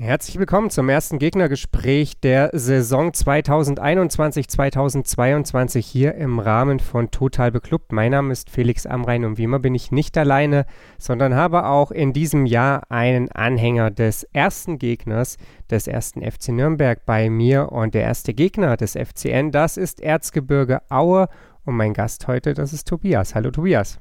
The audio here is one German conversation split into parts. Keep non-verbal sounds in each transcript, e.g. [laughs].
Herzlich willkommen zum ersten Gegnergespräch der Saison 2021-2022 hier im Rahmen von Total Beklubbt. Mein Name ist Felix Amrein und wie immer bin ich nicht alleine, sondern habe auch in diesem Jahr einen Anhänger des ersten Gegners des ersten FC Nürnberg bei mir und der erste Gegner des FCN, das ist Erzgebirge Aue und mein Gast heute, das ist Tobias. Hallo Tobias.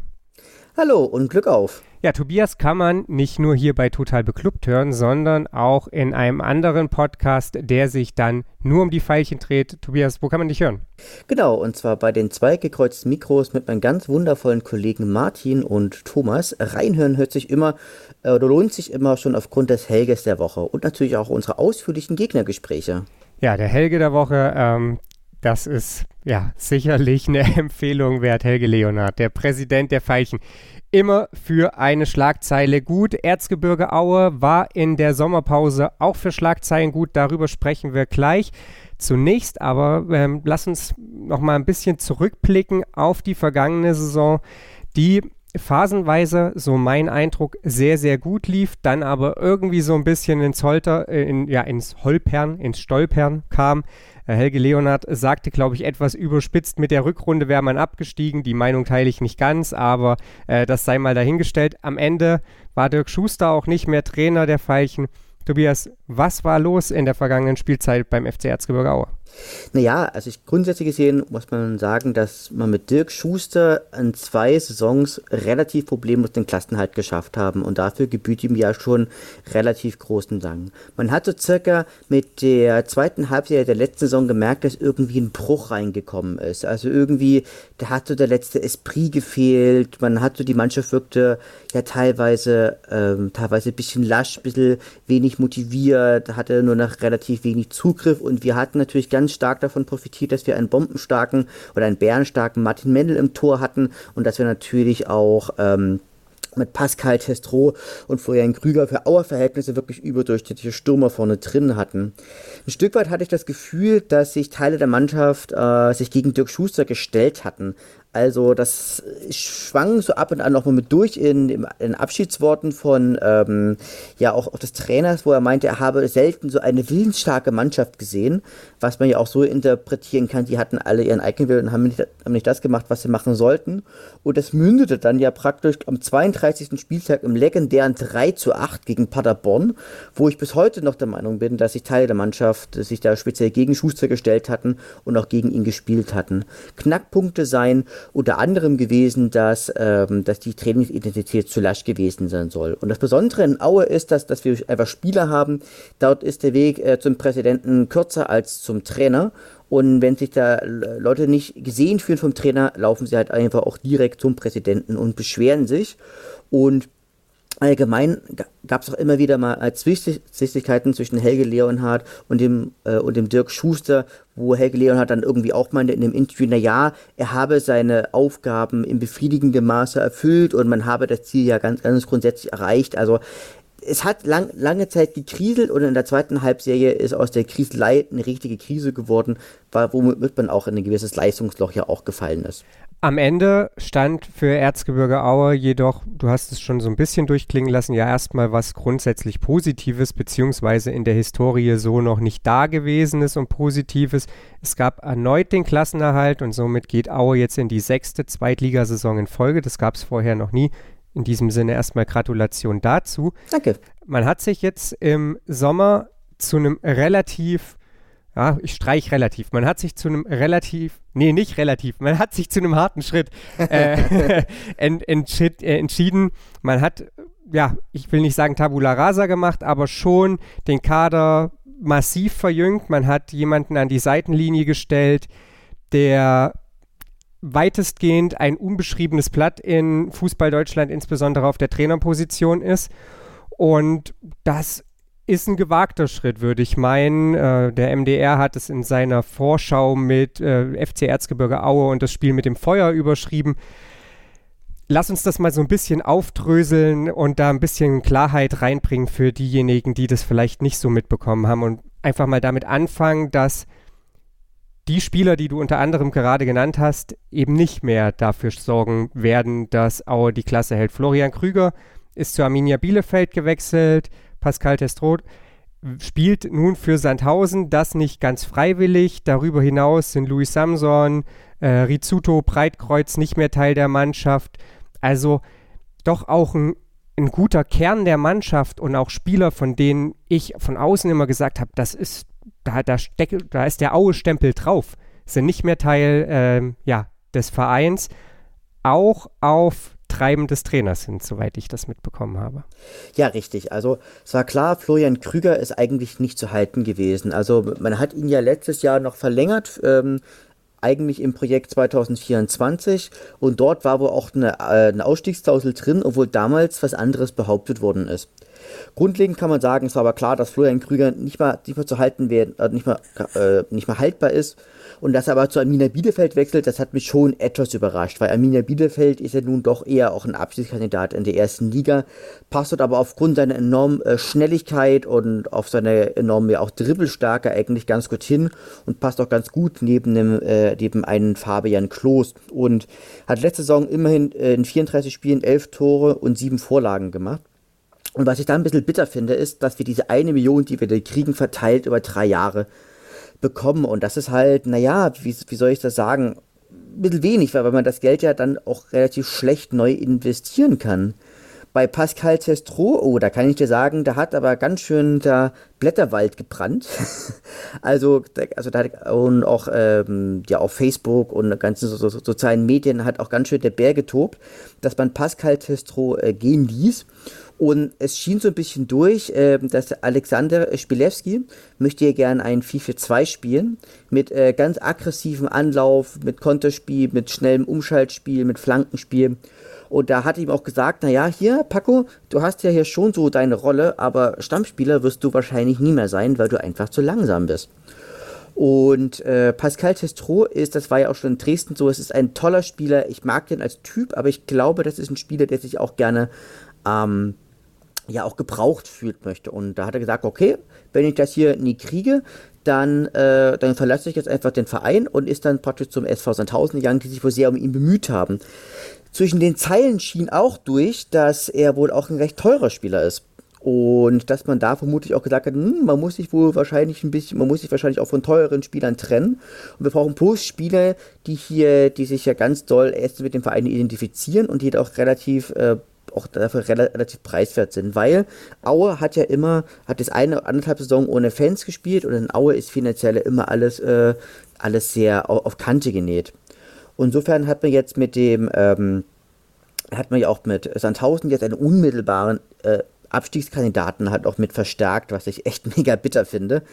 Hallo und Glück auf. Ja, Tobias kann man nicht nur hier bei Total Beklubbt hören, sondern auch in einem anderen Podcast, der sich dann nur um die Pfeilchen dreht. Tobias, wo kann man dich hören? Genau, und zwar bei den zwei gekreuzten Mikros mit meinen ganz wundervollen Kollegen Martin und Thomas. Reinhören hört sich immer äh, oder lohnt sich immer schon aufgrund des Helges der Woche und natürlich auch unsere ausführlichen Gegnergespräche. Ja, der Helge der Woche, ähm, das ist ja sicherlich eine [laughs] Empfehlung wert. Helge Leonard, der Präsident der Veilchen immer für eine Schlagzeile gut. Erzgebirge Aue war in der Sommerpause auch für Schlagzeilen gut. Darüber sprechen wir gleich. Zunächst aber ähm, lass uns noch mal ein bisschen zurückblicken auf die vergangene Saison, die phasenweise, so mein Eindruck, sehr, sehr gut lief, dann aber irgendwie so ein bisschen ins Holter, äh, in, ja, ins Holpern, ins Stolpern kam. Helge Leonard sagte, glaube ich, etwas überspitzt, mit der Rückrunde wäre man abgestiegen. Die Meinung teile ich nicht ganz, aber äh, das sei mal dahingestellt. Am Ende war Dirk Schuster auch nicht mehr Trainer der Veilchen. Tobias, was war los in der vergangenen Spielzeit beim FC Erzgebirge Aue? Naja, also ich, grundsätzlich gesehen muss man sagen, dass man mit Dirk Schuster in zwei Saisons relativ problemlos den Klassenhalt geschafft haben und dafür gebührt ihm ja schon relativ großen Dank. Man hat so circa mit der zweiten Halbjahr der letzten Saison gemerkt, dass irgendwie ein Bruch reingekommen ist. Also irgendwie, da hat so der letzte Esprit gefehlt, man hat so die Mannschaft wirkte ja teilweise, ähm, teilweise ein bisschen lasch, ein bisschen wenig motiviert, hatte nur noch relativ wenig Zugriff und wir hatten natürlich ganz stark davon profitiert, dass wir einen bombenstarken oder einen bärenstarken Martin Mendel im Tor hatten und dass wir natürlich auch ähm, mit Pascal Testro und Florian Krüger für Auer-Verhältnisse wirklich überdurchschnittliche Stürmer vorne drin hatten. Ein Stück weit hatte ich das Gefühl, dass sich Teile der Mannschaft äh, sich gegen Dirk Schuster gestellt hatten. Also das schwang so ab und an nochmal mit durch in, in, in Abschiedsworten von ähm, ja auch, auch des Trainers, wo er meinte, er habe selten so eine willensstarke Mannschaft gesehen, was man ja auch so interpretieren kann, die hatten alle ihren Eigenwillen und haben nicht, haben nicht das gemacht, was sie machen sollten. Und das mündete dann ja praktisch am 32. Spieltag im legendären 3 zu 8 gegen Paderborn, wo ich bis heute noch der Meinung bin, dass sich Teile der Mannschaft sich da speziell gegen Schuster gestellt hatten und auch gegen ihn gespielt hatten. Knackpunkte seien unter anderem gewesen, dass, ähm, dass die Trainingsidentität zu lasch gewesen sein soll. Und das Besondere in Aue ist, dass, dass wir einfach Spieler haben. Dort ist der Weg äh, zum Präsidenten kürzer als zum Trainer. Und wenn sich da Leute nicht gesehen fühlen vom Trainer, laufen sie halt einfach auch direkt zum Präsidenten und beschweren sich. Und allgemein gab es auch immer wieder mal Zwistigkeiten zwischen Helge Leonhardt und dem, äh, und dem Dirk Schuster, wo Helge Leonhardt dann irgendwie auch meinte in dem Interview, na ja, er habe seine Aufgaben in befriedigendem Maße erfüllt und man habe das Ziel ja ganz, ganz grundsätzlich erreicht. Also es hat lang, lange Zeit gekriselt und in der zweiten Halbserie ist aus der Kriselei eine richtige Krise geworden, womit man auch in ein gewisses Leistungsloch ja auch gefallen ist. Am Ende stand für Erzgebirge Aue jedoch, du hast es schon so ein bisschen durchklingen lassen, ja erstmal was grundsätzlich Positives, beziehungsweise in der Historie so noch nicht da gewesen ist und Positives. Es gab erneut den Klassenerhalt und somit geht Aue jetzt in die sechste Zweitligasaison in Folge. Das gab es vorher noch nie. In diesem Sinne erstmal Gratulation dazu. Danke. Man hat sich jetzt im Sommer zu einem relativ ja, ich streich relativ. Man hat sich zu einem relativ, nee, nicht relativ, man hat sich zu einem harten Schritt äh, [laughs] ent, entschied, äh, entschieden. Man hat, ja, ich will nicht sagen Tabula Rasa gemacht, aber schon den Kader massiv verjüngt. Man hat jemanden an die Seitenlinie gestellt, der weitestgehend ein unbeschriebenes Blatt in Fußball Deutschland, insbesondere auf der Trainerposition ist. Und das ist ein gewagter Schritt, würde ich meinen. Äh, der MDR hat es in seiner Vorschau mit äh, FC Erzgebirge Aue und das Spiel mit dem Feuer überschrieben. lass uns das mal so ein bisschen aufdröseln und da ein bisschen Klarheit reinbringen für diejenigen, die das vielleicht nicht so mitbekommen haben und einfach mal damit anfangen, dass die Spieler, die du unter anderem gerade genannt hast, eben nicht mehr dafür sorgen werden, dass Aue die Klasse hält. Florian Krüger ist zu Arminia Bielefeld gewechselt, Pascal Testroth spielt nun für Sandhausen, das nicht ganz freiwillig. Darüber hinaus sind Luis Samson, äh, Rizzuto, Breitkreuz nicht mehr Teil der Mannschaft. Also doch auch ein, ein guter Kern der Mannschaft und auch Spieler, von denen ich von außen immer gesagt habe, das ist, da, da, steck, da ist der Aue-Stempel drauf, sind nicht mehr Teil äh, ja, des Vereins. Auch auf Treiben des Trainers sind, soweit ich das mitbekommen habe. Ja, richtig. Also es war klar, Florian Krüger ist eigentlich nicht zu halten gewesen. Also man hat ihn ja letztes Jahr noch verlängert. Ähm, eigentlich im Projekt 2024 und dort war wohl auch eine, äh, eine Ausstiegsklausel drin, obwohl damals was anderes behauptet worden ist. Grundlegend kann man sagen, es war aber klar, dass Florian Krüger nicht mal, nicht mal zu halten werden, äh, nicht, mal, äh, nicht mal haltbar ist und dass er aber zu Arminia Bielefeld wechselt, das hat mich schon etwas überrascht, weil Arminia Bielefeld ist ja nun doch eher auch ein Abschiedskandidat in der ersten Liga, passt dort aber aufgrund seiner enormen äh, Schnelligkeit und auf seine enorme ja auch Dribbelstärke eigentlich ganz gut hin und passt auch ganz gut neben, dem, äh, neben einen Fabian Klos und hat letzte Saison immerhin äh, in 34 Spielen 11 Tore und 7 Vorlagen gemacht. Und was ich da ein bisschen bitter finde, ist, dass wir diese eine Million, die wir da kriegen, verteilt über drei Jahre bekommen. Und das ist halt, naja, wie, wie soll ich das sagen? Ein bisschen wenig, weil man das Geld ja dann auch relativ schlecht neu investieren kann. Bei Pascal Testro, oh, da kann ich dir sagen, da hat aber ganz schön der Blätterwald gebrannt. [laughs] also, also da hat und auch ähm, ja auf Facebook und ganzen so, so, sozialen Medien hat auch ganz schön der Bär getobt, dass man Pascal Testro äh, gehen ließ. Und es schien so ein bisschen durch, äh, dass Alexander Spilewski möchte hier gerne ein 4-4-2 spielen. Mit äh, ganz aggressivem Anlauf, mit Konterspiel, mit schnellem Umschaltspiel, mit Flankenspiel. Und da hat ihm auch gesagt, naja, hier, Paco, du hast ja hier schon so deine Rolle, aber Stammspieler wirst du wahrscheinlich nie mehr sein, weil du einfach zu langsam bist. Und äh, Pascal Testro ist, das war ja auch schon in Dresden so, es ist ein toller Spieler. Ich mag den als Typ, aber ich glaube, das ist ein Spieler, der sich auch gerne ähm, ja auch gebraucht fühlt möchte. Und da hat er gesagt, okay, wenn ich das hier nie kriege, dann, äh, dann verlasse ich jetzt einfach den Verein und ist dann praktisch zum SV Sandhausen gegangen, die sich wohl sehr um ihn bemüht haben. Zwischen den Zeilen schien auch durch, dass er wohl auch ein recht teurer Spieler ist. Und dass man da vermutlich auch gesagt hat, hm, man muss sich wohl wahrscheinlich ein bisschen, man muss sich wahrscheinlich auch von teuren Spielern trennen. Und wir brauchen bloß Spieler, die hier, die sich ja ganz doll erst mit dem Verein identifizieren und die auch relativ äh, auch dafür relativ preiswert sind, weil Aue hat ja immer, hat das eine anderthalb Saison ohne Fans gespielt und in Aue ist finanziell immer alles, äh, alles sehr auf, auf Kante genäht. Insofern hat man jetzt mit dem, ähm, hat man ja auch mit Sandhausen jetzt einen unmittelbaren äh, Abstiegskandidaten halt auch mit verstärkt, was ich echt [laughs] mega bitter finde.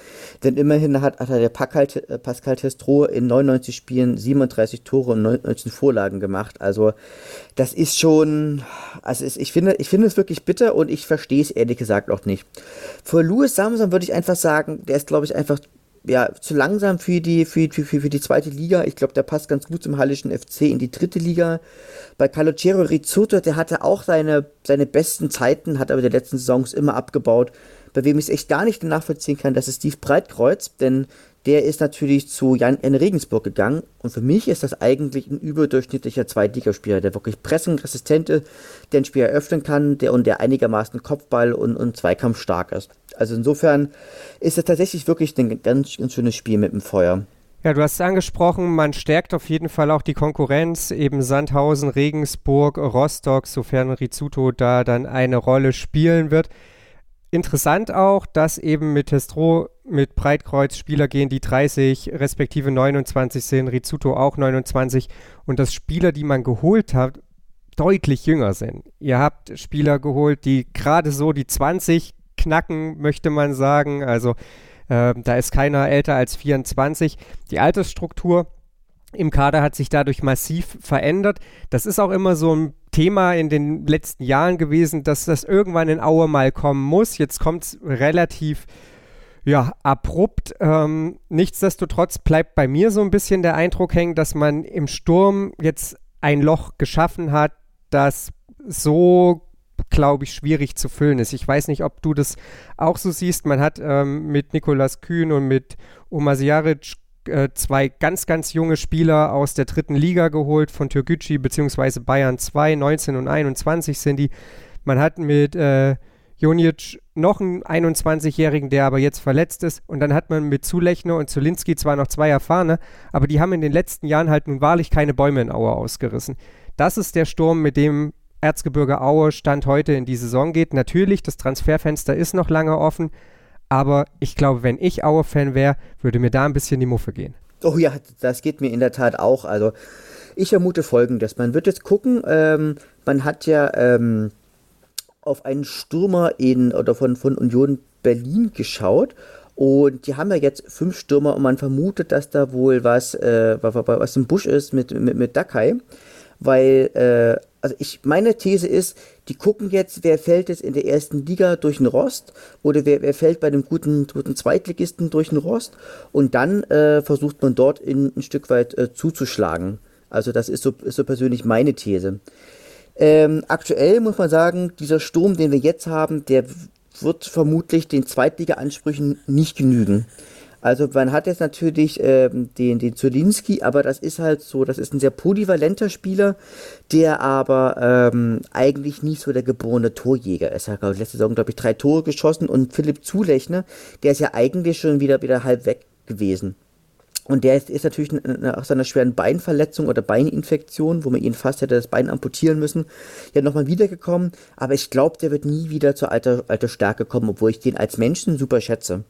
Denn immerhin hat, hat der äh, Pascal Testro in 99 Spielen 37 Tore und 19 Vorlagen gemacht. Also das ist schon, also ich finde, ich finde es wirklich bitter und ich verstehe es ehrlich gesagt auch nicht. Für Louis Samson würde ich einfach sagen, der ist glaube ich einfach ja, zu langsam für die, für, für, für die zweite Liga. Ich glaube, der passt ganz gut zum Hallischen FC in die dritte Liga. Bei Calogero Rizzuto, der hatte auch seine, seine besten Zeiten, hat aber die letzten Saisons immer abgebaut. Bei wem ich es echt gar nicht nachvollziehen kann, das ist Steve Breitkreuz, denn der ist natürlich zu Jan N. Regensburg gegangen. Und für mich ist das eigentlich ein überdurchschnittlicher Zweitligaspieler, der wirklich pressingresistent ist, der ein Spiel eröffnen kann, der und der einigermaßen Kopfball und, und Zweikampf stark ist. Also insofern ist es tatsächlich wirklich ein ganz, ganz schönes Spiel mit dem Feuer. Ja, du hast es angesprochen, man stärkt auf jeden Fall auch die Konkurrenz, eben Sandhausen, Regensburg, Rostock, sofern Rizzuto da dann eine Rolle spielen wird. Interessant auch, dass eben mit Testro mit Breitkreuz Spieler gehen, die 30 respektive 29 sind, Rizzuto auch 29 und dass Spieler, die man geholt hat, deutlich jünger sind. Ihr habt Spieler geholt, die gerade so die 20 knacken, möchte man sagen. Also äh, da ist keiner älter als 24. Die Altersstruktur im Kader hat sich dadurch massiv verändert. Das ist auch immer so ein Thema in den letzten Jahren gewesen, dass das irgendwann in Aue mal kommen muss. Jetzt kommt es relativ ja, abrupt. Ähm, nichtsdestotrotz bleibt bei mir so ein bisschen der Eindruck hängen, dass man im Sturm jetzt ein Loch geschaffen hat, das so glaube ich, schwierig zu füllen ist. Ich weiß nicht, ob du das auch so siehst. Man hat ähm, mit Nikolas Kühn und mit Omar Sjaric äh, zwei ganz, ganz junge Spieler aus der dritten Liga geholt, von Türkgücü bzw. Bayern 2, 19 und 21 sind die. Man hat mit äh, Jonic noch einen 21-Jährigen, der aber jetzt verletzt ist. Und dann hat man mit Zulechner und Zulinski zwar noch zwei erfahrene, aber die haben in den letzten Jahren halt nun wahrlich keine Bäume in Aue ausgerissen. Das ist der Sturm, mit dem Erzgebirge Aue Stand heute in die Saison geht. Natürlich, das Transferfenster ist noch lange offen, aber ich glaube, wenn ich Aue-Fan wäre, würde mir da ein bisschen die Muffe gehen. Oh ja, das geht mir in der Tat auch. Also ich vermute folgendes. Man wird jetzt gucken, ähm, man hat ja ähm, auf einen Stürmer in oder von, von Union Berlin geschaut und die haben ja jetzt fünf Stürmer und man vermutet, dass da wohl was, äh, was im Busch ist mit, mit, mit Dakai weil, äh, also ich, meine These ist, die gucken jetzt, wer fällt jetzt in der ersten Liga durch den Rost oder wer, wer fällt bei einem guten, guten Zweitligisten durch den Rost und dann äh, versucht man dort in, ein Stück weit äh, zuzuschlagen. Also das ist so, ist so persönlich meine These. Ähm, aktuell muss man sagen, dieser Sturm, den wir jetzt haben, der wird vermutlich den Zweitliga-Ansprüchen nicht genügen. Also man hat jetzt natürlich ähm, den, den Zulinski, aber das ist halt so, das ist ein sehr polyvalenter Spieler, der aber ähm, eigentlich nicht so der geborene Torjäger ist. Er hat letzte Saison, glaube ich, drei Tore geschossen und Philipp Zulechner, der ist ja eigentlich schon wieder, wieder halb weg gewesen. Und der ist, ist natürlich nach seiner schweren Beinverletzung oder Beininfektion, wo man ihn fast hätte das Bein amputieren müssen, ja nochmal wiedergekommen. Aber ich glaube, der wird nie wieder zur alter, alter Stärke kommen, obwohl ich den als Menschen super schätze.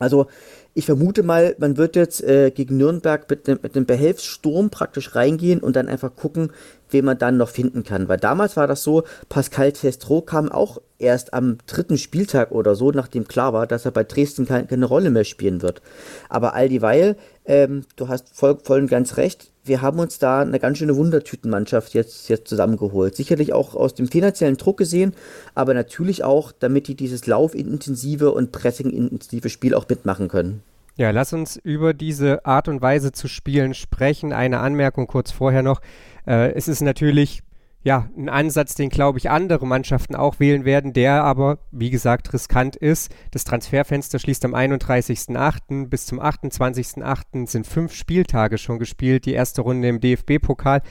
Also ich vermute mal, man wird jetzt äh, gegen Nürnberg mit einem mit Behelfssturm praktisch reingehen und dann einfach gucken, wen man dann noch finden kann. Weil damals war das so, Pascal Testro kam auch erst am dritten Spieltag oder so, nachdem klar war, dass er bei Dresden keine, keine Rolle mehr spielen wird. Aber all dieweil, ähm, du hast voll, voll und ganz recht, wir haben uns da eine ganz schöne Wundertütenmannschaft jetzt, jetzt zusammengeholt. Sicherlich auch aus dem finanziellen Druck gesehen, aber natürlich auch, damit die dieses laufintensive und pressingintensive Spiel auch mitmachen können. Ja, lass uns über diese Art und Weise zu spielen sprechen. Eine Anmerkung kurz vorher noch. Äh, es ist natürlich ja, ein Ansatz, den, glaube ich, andere Mannschaften auch wählen werden, der aber, wie gesagt, riskant ist. Das Transferfenster schließt am 31.08. bis zum 28.08. sind fünf Spieltage schon gespielt, die erste Runde im DFB-Pokal.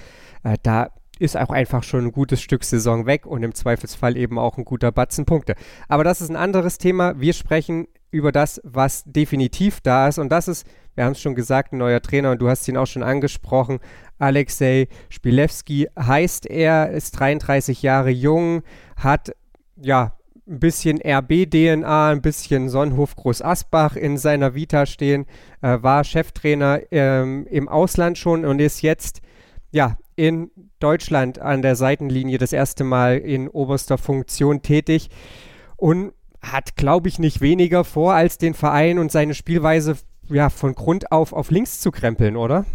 Äh, da ist auch einfach schon ein gutes Stück Saison weg und im Zweifelsfall eben auch ein guter Batzen Punkte. Aber das ist ein anderes Thema. Wir sprechen über das, was definitiv da ist. Und das ist, wir haben es schon gesagt, ein neuer Trainer und du hast ihn auch schon angesprochen, Alexei Spilewski heißt er, ist 33 Jahre jung, hat ja ein bisschen RB-DNA, ein bisschen Sonnenhof Groß Asbach in seiner Vita stehen, äh, war Cheftrainer ähm, im Ausland schon und ist jetzt ja in Deutschland an der Seitenlinie das erste Mal in oberster Funktion tätig. Und hat, glaube ich, nicht weniger vor, als den Verein und seine Spielweise ja von Grund auf auf links zu krempeln, oder?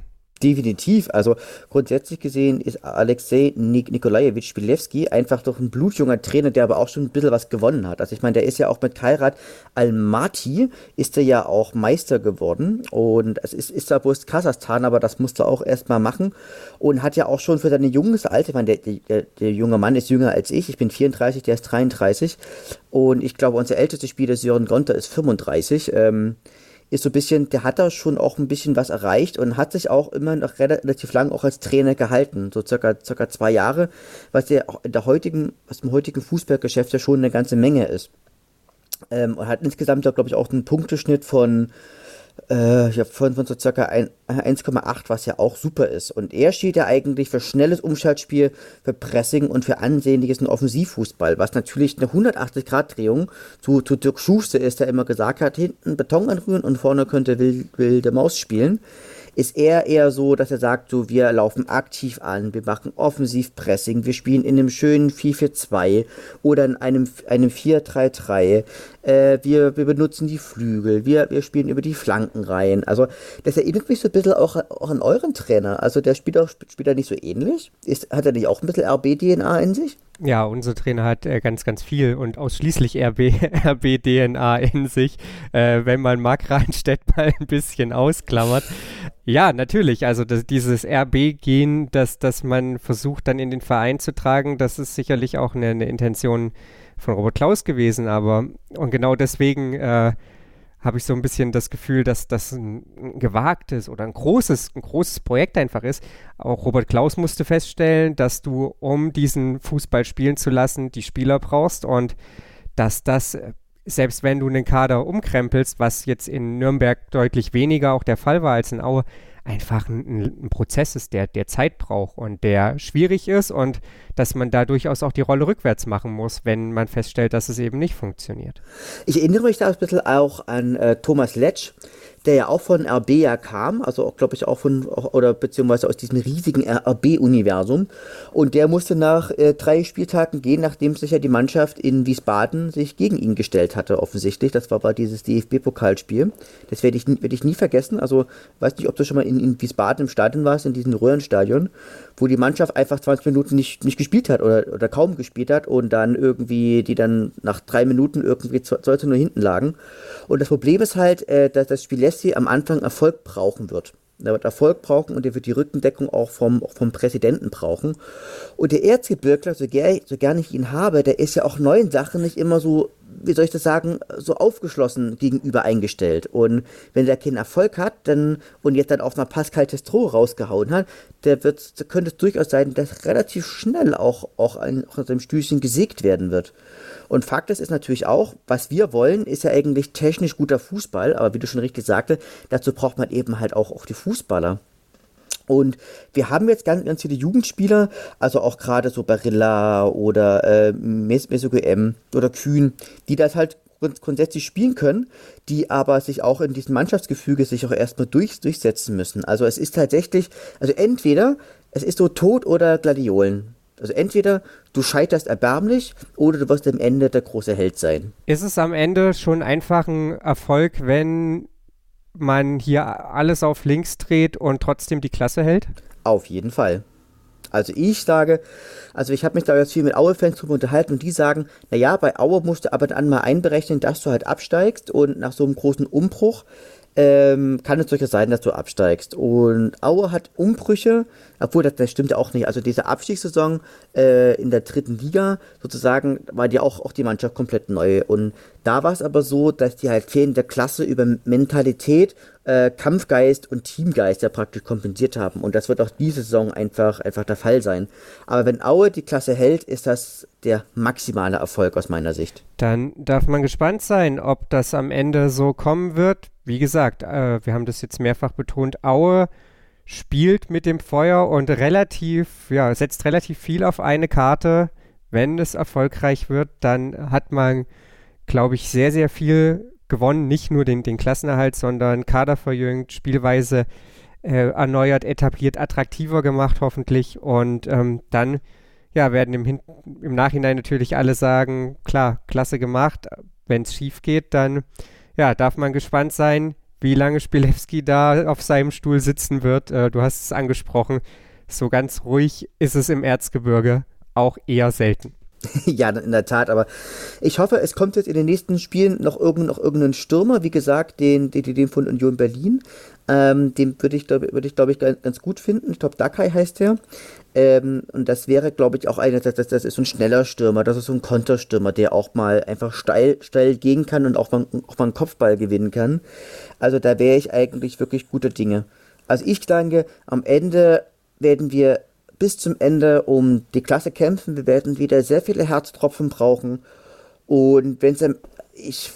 Definitiv. Also grundsätzlich gesehen ist Alexei Nik Nikolajewitsch Spilewski einfach doch ein blutjunger Trainer, der aber auch schon ein bisschen was gewonnen hat. Also ich meine, der ist ja auch mit Kairat Almaty ist er ja auch Meister geworden und es ist, ist bloß Kasachstan, aber das musste er auch erstmal machen und hat ja auch schon für seine junges Alter, ich meine, der, der, der junge Mann ist jünger als ich, ich bin 34, der ist 33 und ich glaube, unser ältester Spieler Sören Gonter ist 35. Ähm, ist so ein bisschen, der hat da schon auch ein bisschen was erreicht und hat sich auch immer noch relativ lang auch als Trainer gehalten, so circa, circa zwei Jahre, was ja auch in der heutigen, was im heutigen Fußballgeschäft ja schon eine ganze Menge ist. Ähm, und hat insgesamt, glaube ich, auch einen Punkteschnitt von äh, ja, von, von so circa 1,8, was ja auch super ist. Und er steht ja eigentlich für schnelles Umschaltspiel, für Pressing und für ansehnliches Offensivfußball, was natürlich eine 180-Grad-Drehung zu, zu Dirk Schuster ist, der immer gesagt hat, hinten Beton anrühren und vorne könnte wilde Maus spielen ist er eher so, dass er sagt, so, wir laufen aktiv an, wir machen offensiv Pressing, wir spielen in einem schönen 4-4-2 oder in einem, einem 4-3-3, äh, wir, wir benutzen die Flügel, wir, wir spielen über die Flanken rein. Also, das erinnert mich so ein bisschen auch, auch an euren Trainer. Also, der spielt auch spielt er nicht so ähnlich. Ist, hat er nicht auch ein bisschen RB-DNA in sich? Ja, unser Trainer hat äh, ganz, ganz viel und ausschließlich RB, [laughs] RB-DNA in sich, äh, wenn man Mark Reinstedt [laughs] mal ein bisschen ausklammert. Ja, natürlich, also das, dieses RB-Gen, das, das man versucht dann in den Verein zu tragen, das ist sicherlich auch eine, eine Intention von Robert Klaus gewesen, aber und genau deswegen äh, habe ich so ein bisschen das Gefühl, dass das ein, ein, gewagtes oder ein großes, ein großes Projekt einfach ist. Auch Robert Klaus musste feststellen, dass du, um diesen Fußball spielen zu lassen, die Spieler brauchst und dass das, selbst wenn du einen Kader umkrempelst, was jetzt in Nürnberg deutlich weniger auch der Fall war als in Aue, einfach ein, ein, Prozess ist, der, der Zeit braucht und der schwierig ist und dass man da durchaus auch die Rolle rückwärts machen muss, wenn man feststellt, dass es eben nicht funktioniert. Ich erinnere mich da ein bisschen auch an äh, Thomas Letsch, der ja auch von RB ja kam, also glaube ich auch von, oder beziehungsweise aus diesem riesigen RB-Universum. Und der musste nach äh, drei Spieltagen gehen, nachdem sich ja die Mannschaft in Wiesbaden sich gegen ihn gestellt hatte, offensichtlich. Das war bei dieses DFB-Pokalspiel. Das werde ich, werd ich nie vergessen. Also, weiß nicht, ob du schon mal in, in Wiesbaden im Stadion warst, in diesem Röhrenstadion, wo die Mannschaft einfach 20 Minuten nicht, nicht gespielt hat oder, oder kaum gespielt hat und dann irgendwie, die dann nach drei Minuten irgendwie 2 nur hinten lagen. Und das Problem ist halt, äh, dass das Spiel Messi am Anfang Erfolg brauchen wird. Er wird Erfolg brauchen und er wird die Rückendeckung auch vom, auch vom Präsidenten brauchen. Und der Erzgebirgler, so, ger so gerne ich ihn habe, der ist ja auch neuen Sachen nicht immer so, wie soll ich das sagen, so aufgeschlossen gegenüber eingestellt. Und wenn der keinen Erfolg hat dann, und jetzt dann auf mal Pascal Testro rausgehauen hat, der wird, da könnte es durchaus sein, dass relativ schnell auch, auch, ein, auch aus seinem Stühlchen gesägt werden wird. Und Fakt ist, ist natürlich auch, was wir wollen, ist ja eigentlich technisch guter Fußball, aber wie du schon richtig sagte, dazu braucht man eben halt auch, auch die Fußballer. Und wir haben jetzt ganz, ganz viele Jugendspieler, also auch gerade so Barilla oder äh, Mesugo M oder Kühn, die das halt grundsätzlich spielen können, die aber sich auch in diesem Mannschaftsgefüge sich auch erstmal durch, durchsetzen müssen. Also es ist tatsächlich, also entweder es ist so Tod oder Gladiolen. Also entweder du scheiterst erbärmlich oder du wirst am Ende der große Held sein. Ist es am Ende schon einfach ein Erfolg, wenn man hier alles auf links dreht und trotzdem die Klasse hält? Auf jeden Fall. Also ich sage, also ich habe mich da jetzt viel mit Aue-Fans drüber unterhalten und die sagen, naja, bei Aue musst du aber dann mal einberechnen, dass du halt absteigst und nach so einem großen Umbruch ähm, kann es durchaus sein, dass du absteigst. Und Aue hat Umbrüche, obwohl das, das stimmt ja auch nicht. Also diese Abstiegssaison äh, in der dritten Liga sozusagen war die auch, auch die Mannschaft komplett neu. Und da war es aber so, dass die halt fehlende Klasse über Mentalität, äh, Kampfgeist und Teamgeist ja praktisch kompensiert haben. Und das wird auch diese Saison einfach, einfach der Fall sein. Aber wenn Aue die Klasse hält, ist das der maximale Erfolg aus meiner Sicht. Dann darf man gespannt sein, ob das am Ende so kommen wird wie gesagt, äh, wir haben das jetzt mehrfach betont, Aue spielt mit dem Feuer und relativ, ja, setzt relativ viel auf eine Karte. Wenn es erfolgreich wird, dann hat man, glaube ich, sehr, sehr viel gewonnen. Nicht nur den, den Klassenerhalt, sondern Kader verjüngt, Spielweise äh, erneuert, etabliert, attraktiver gemacht hoffentlich. Und ähm, dann ja, werden im, Hin im Nachhinein natürlich alle sagen, klar, klasse gemacht. Wenn es schief geht, dann ja, darf man gespannt sein, wie lange Spilewski da auf seinem Stuhl sitzen wird. Äh, du hast es angesprochen. So ganz ruhig ist es im Erzgebirge auch eher selten. [laughs] ja, in der Tat, aber ich hoffe, es kommt jetzt in den nächsten Spielen noch, irgend, noch irgendein Stürmer, wie gesagt, den, den, den von Union Berlin. Ähm, den würde ich, würd ich glaube ich, ganz gut finden. Ich glaube, Dakai heißt der. Ähm, und das wäre, glaube ich, auch einer, das, das, das ist so ein schneller Stürmer, das ist so ein Konterstürmer, der auch mal einfach steil, steil gehen kann und auch mal, auch mal einen Kopfball gewinnen kann. Also da wäre ich eigentlich wirklich guter Dinge. Also ich denke, am Ende werden wir bis zum Ende um die Klasse kämpfen. Wir werden wieder sehr viele Herztropfen brauchen. Und wenn es ich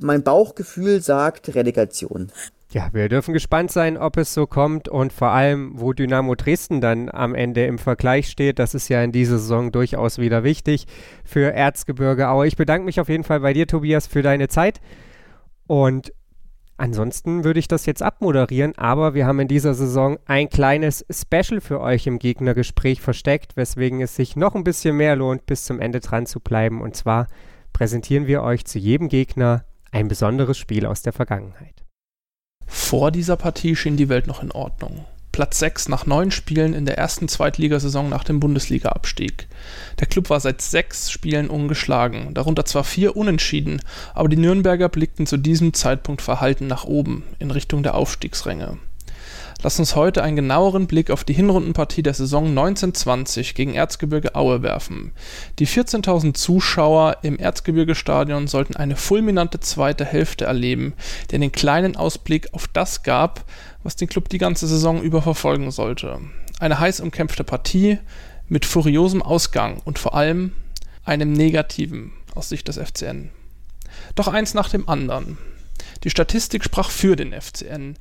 mein Bauchgefühl sagt Relegation. Ja, wir dürfen gespannt sein, ob es so kommt und vor allem, wo Dynamo Dresden dann am Ende im Vergleich steht. Das ist ja in dieser Saison durchaus wieder wichtig für Erzgebirge Aue. Ich bedanke mich auf jeden Fall bei dir, Tobias, für deine Zeit. Und ansonsten würde ich das jetzt abmoderieren, aber wir haben in dieser Saison ein kleines Special für euch im Gegnergespräch versteckt, weswegen es sich noch ein bisschen mehr lohnt, bis zum Ende dran zu bleiben. Und zwar präsentieren wir euch zu jedem Gegner ein besonderes Spiel aus der Vergangenheit. Vor dieser Partie schien die Welt noch in Ordnung. Platz 6 nach neun Spielen in der ersten Zweitligasaison nach dem Bundesliga-Abstieg. Der Klub war seit sechs Spielen ungeschlagen, darunter zwar vier Unentschieden, aber die Nürnberger blickten zu diesem Zeitpunkt verhalten nach oben, in Richtung der Aufstiegsränge. Lass uns heute einen genaueren Blick auf die Hinrundenpartie der Saison 1920 gegen Erzgebirge Aue werfen. Die 14.000 Zuschauer im Erzgebirge-Stadion sollten eine fulminante zweite Hälfte erleben, die einen kleinen Ausblick auf das gab, was den Club die ganze Saison über verfolgen sollte. Eine heiß umkämpfte Partie mit furiosem Ausgang und vor allem einem negativen aus Sicht des FCN. Doch eins nach dem anderen. Die Statistik sprach für den FCN.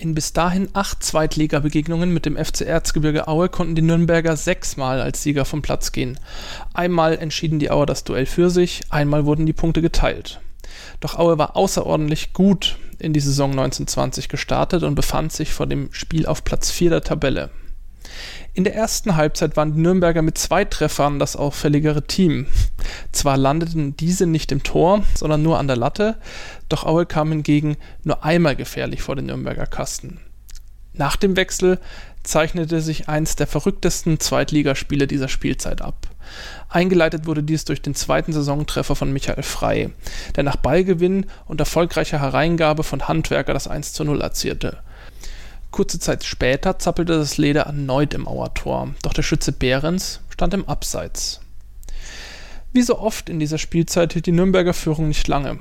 In bis dahin acht Zweitliga-Begegnungen mit dem FC Erzgebirge Aue konnten die Nürnberger sechsmal als Sieger vom Platz gehen. Einmal entschieden die Auer das Duell für sich, einmal wurden die Punkte geteilt. Doch Aue war außerordentlich gut in die Saison 1920 gestartet und befand sich vor dem Spiel auf Platz 4 der Tabelle. In der ersten Halbzeit waren die Nürnberger mit zwei Treffern das auffälligere Team. Zwar landeten diese nicht im Tor, sondern nur an der Latte, doch Aue kam hingegen nur einmal gefährlich vor den Nürnberger Kasten. Nach dem Wechsel zeichnete sich eins der verrücktesten Zweitligaspiele dieser Spielzeit ab. Eingeleitet wurde dies durch den zweiten Saisontreffer von Michael Frey, der nach Ballgewinn und erfolgreicher Hereingabe von Handwerker das 1 zu 0 erzielte. Kurze Zeit später zappelte das Leder erneut im Auertor, doch der Schütze Behrens stand im Abseits. Wie so oft in dieser Spielzeit hielt die Nürnberger Führung nicht lange.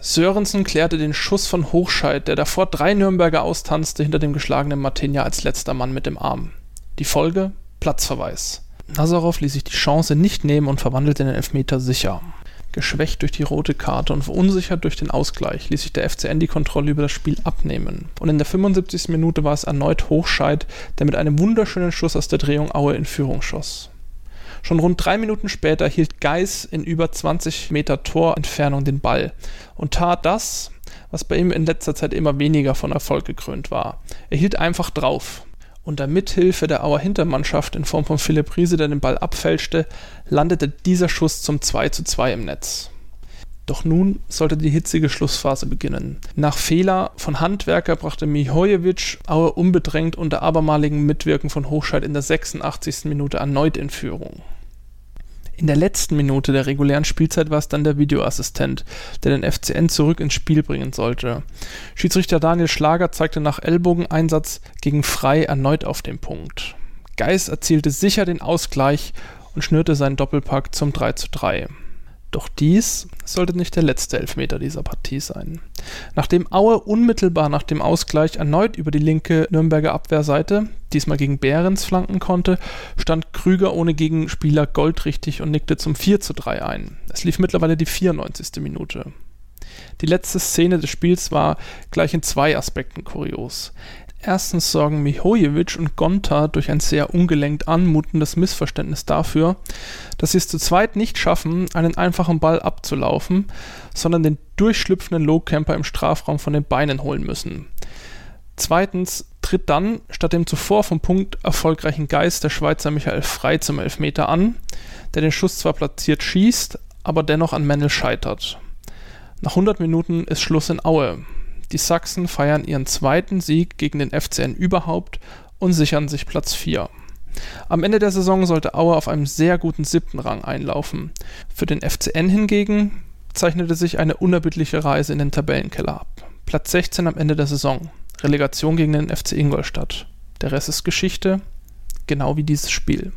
Sörensen klärte den Schuss von Hochscheid, der davor drei Nürnberger austanzte, hinter dem geschlagenen Martinia als letzter Mann mit dem Arm. Die Folge? Platzverweis. Nazarov ließ sich die Chance nicht nehmen und verwandelte den Elfmeter sicher. Geschwächt durch die rote Karte und verunsichert durch den Ausgleich ließ sich der FCN die Kontrolle über das Spiel abnehmen. Und in der 75. Minute war es erneut Hochscheid, der mit einem wunderschönen Schuss aus der Drehung Aue in Führung schoss. Schon rund drei Minuten später hielt Geis in über 20 Meter Torentfernung den Ball und tat das, was bei ihm in letzter Zeit immer weniger von Erfolg gekrönt war. Er hielt einfach drauf. Unter Mithilfe der Auer Hintermannschaft in Form von Philipp Riese, der den Ball abfälschte, landete dieser Schuss zum 2 zu 2 im Netz. Doch nun sollte die hitzige Schlussphase beginnen. Nach Fehler von Handwerker brachte Mihojevic Aue unbedrängt unter abermaligen Mitwirken von Hochscheid in der 86. Minute erneut in Führung. In der letzten Minute der regulären Spielzeit war es dann der Videoassistent, der den FCN zurück ins Spiel bringen sollte. Schiedsrichter Daniel Schlager zeigte nach Ellbogeneinsatz gegen Frei erneut auf den Punkt. Geis erzielte sicher den Ausgleich und schnürte seinen Doppelpack zum 3 zu 3. Doch dies sollte nicht der letzte Elfmeter dieser Partie sein. Nachdem Aue unmittelbar nach dem Ausgleich erneut über die linke Nürnberger Abwehrseite, diesmal gegen Behrens flanken konnte, stand Krüger ohne Gegenspieler goldrichtig und nickte zum 4 zu 3 ein. Es lief mittlerweile die 94. Minute. Die letzte Szene des Spiels war gleich in zwei Aspekten kurios. Erstens sorgen Mihojevic und Gonta durch ein sehr ungelenkt anmutendes Missverständnis dafür, dass sie es zu zweit nicht schaffen, einen einfachen Ball abzulaufen, sondern den durchschlüpfenden Lowcamper im Strafraum von den Beinen holen müssen. Zweitens tritt dann statt dem zuvor vom Punkt erfolgreichen Geist der Schweizer Michael Frei zum Elfmeter an, der den Schuss zwar platziert schießt, aber dennoch an Mendel scheitert. Nach 100 Minuten ist Schluss in Aue. Die Sachsen feiern ihren zweiten Sieg gegen den FCN überhaupt und sichern sich Platz 4. Am Ende der Saison sollte Aue auf einem sehr guten siebten Rang einlaufen. Für den FCN hingegen zeichnete sich eine unerbittliche Reise in den Tabellenkeller ab. Platz 16 am Ende der Saison. Relegation gegen den FC Ingolstadt. Der Rest ist Geschichte, genau wie dieses Spiel.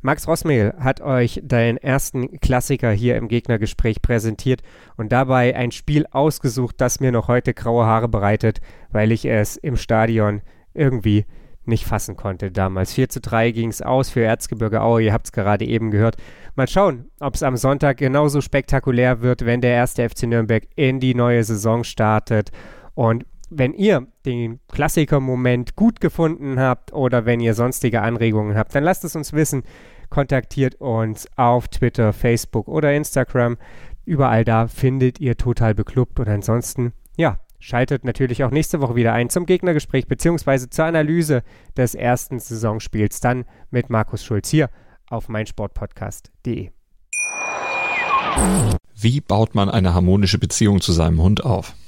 Max Rossmehl hat euch deinen ersten Klassiker hier im Gegnergespräch präsentiert und dabei ein Spiel ausgesucht, das mir noch heute graue Haare bereitet, weil ich es im Stadion irgendwie nicht fassen konnte damals. 4 zu 3 ging es aus für Erzgebirge Aue, ihr habt es gerade eben gehört. Mal schauen, ob es am Sonntag genauso spektakulär wird, wenn der erste FC Nürnberg in die neue Saison startet. Und wenn ihr den Klassiker-Moment gut gefunden habt oder wenn ihr sonstige Anregungen habt, dann lasst es uns wissen. Kontaktiert uns auf Twitter, Facebook oder Instagram. Überall da findet ihr total beklubbt. Und ansonsten, ja, schaltet natürlich auch nächste Woche wieder ein zum Gegnergespräch bzw. zur Analyse des ersten Saisonspiels. Dann mit Markus Schulz hier auf meinsportpodcast.de. Wie baut man eine harmonische Beziehung zu seinem Hund auf?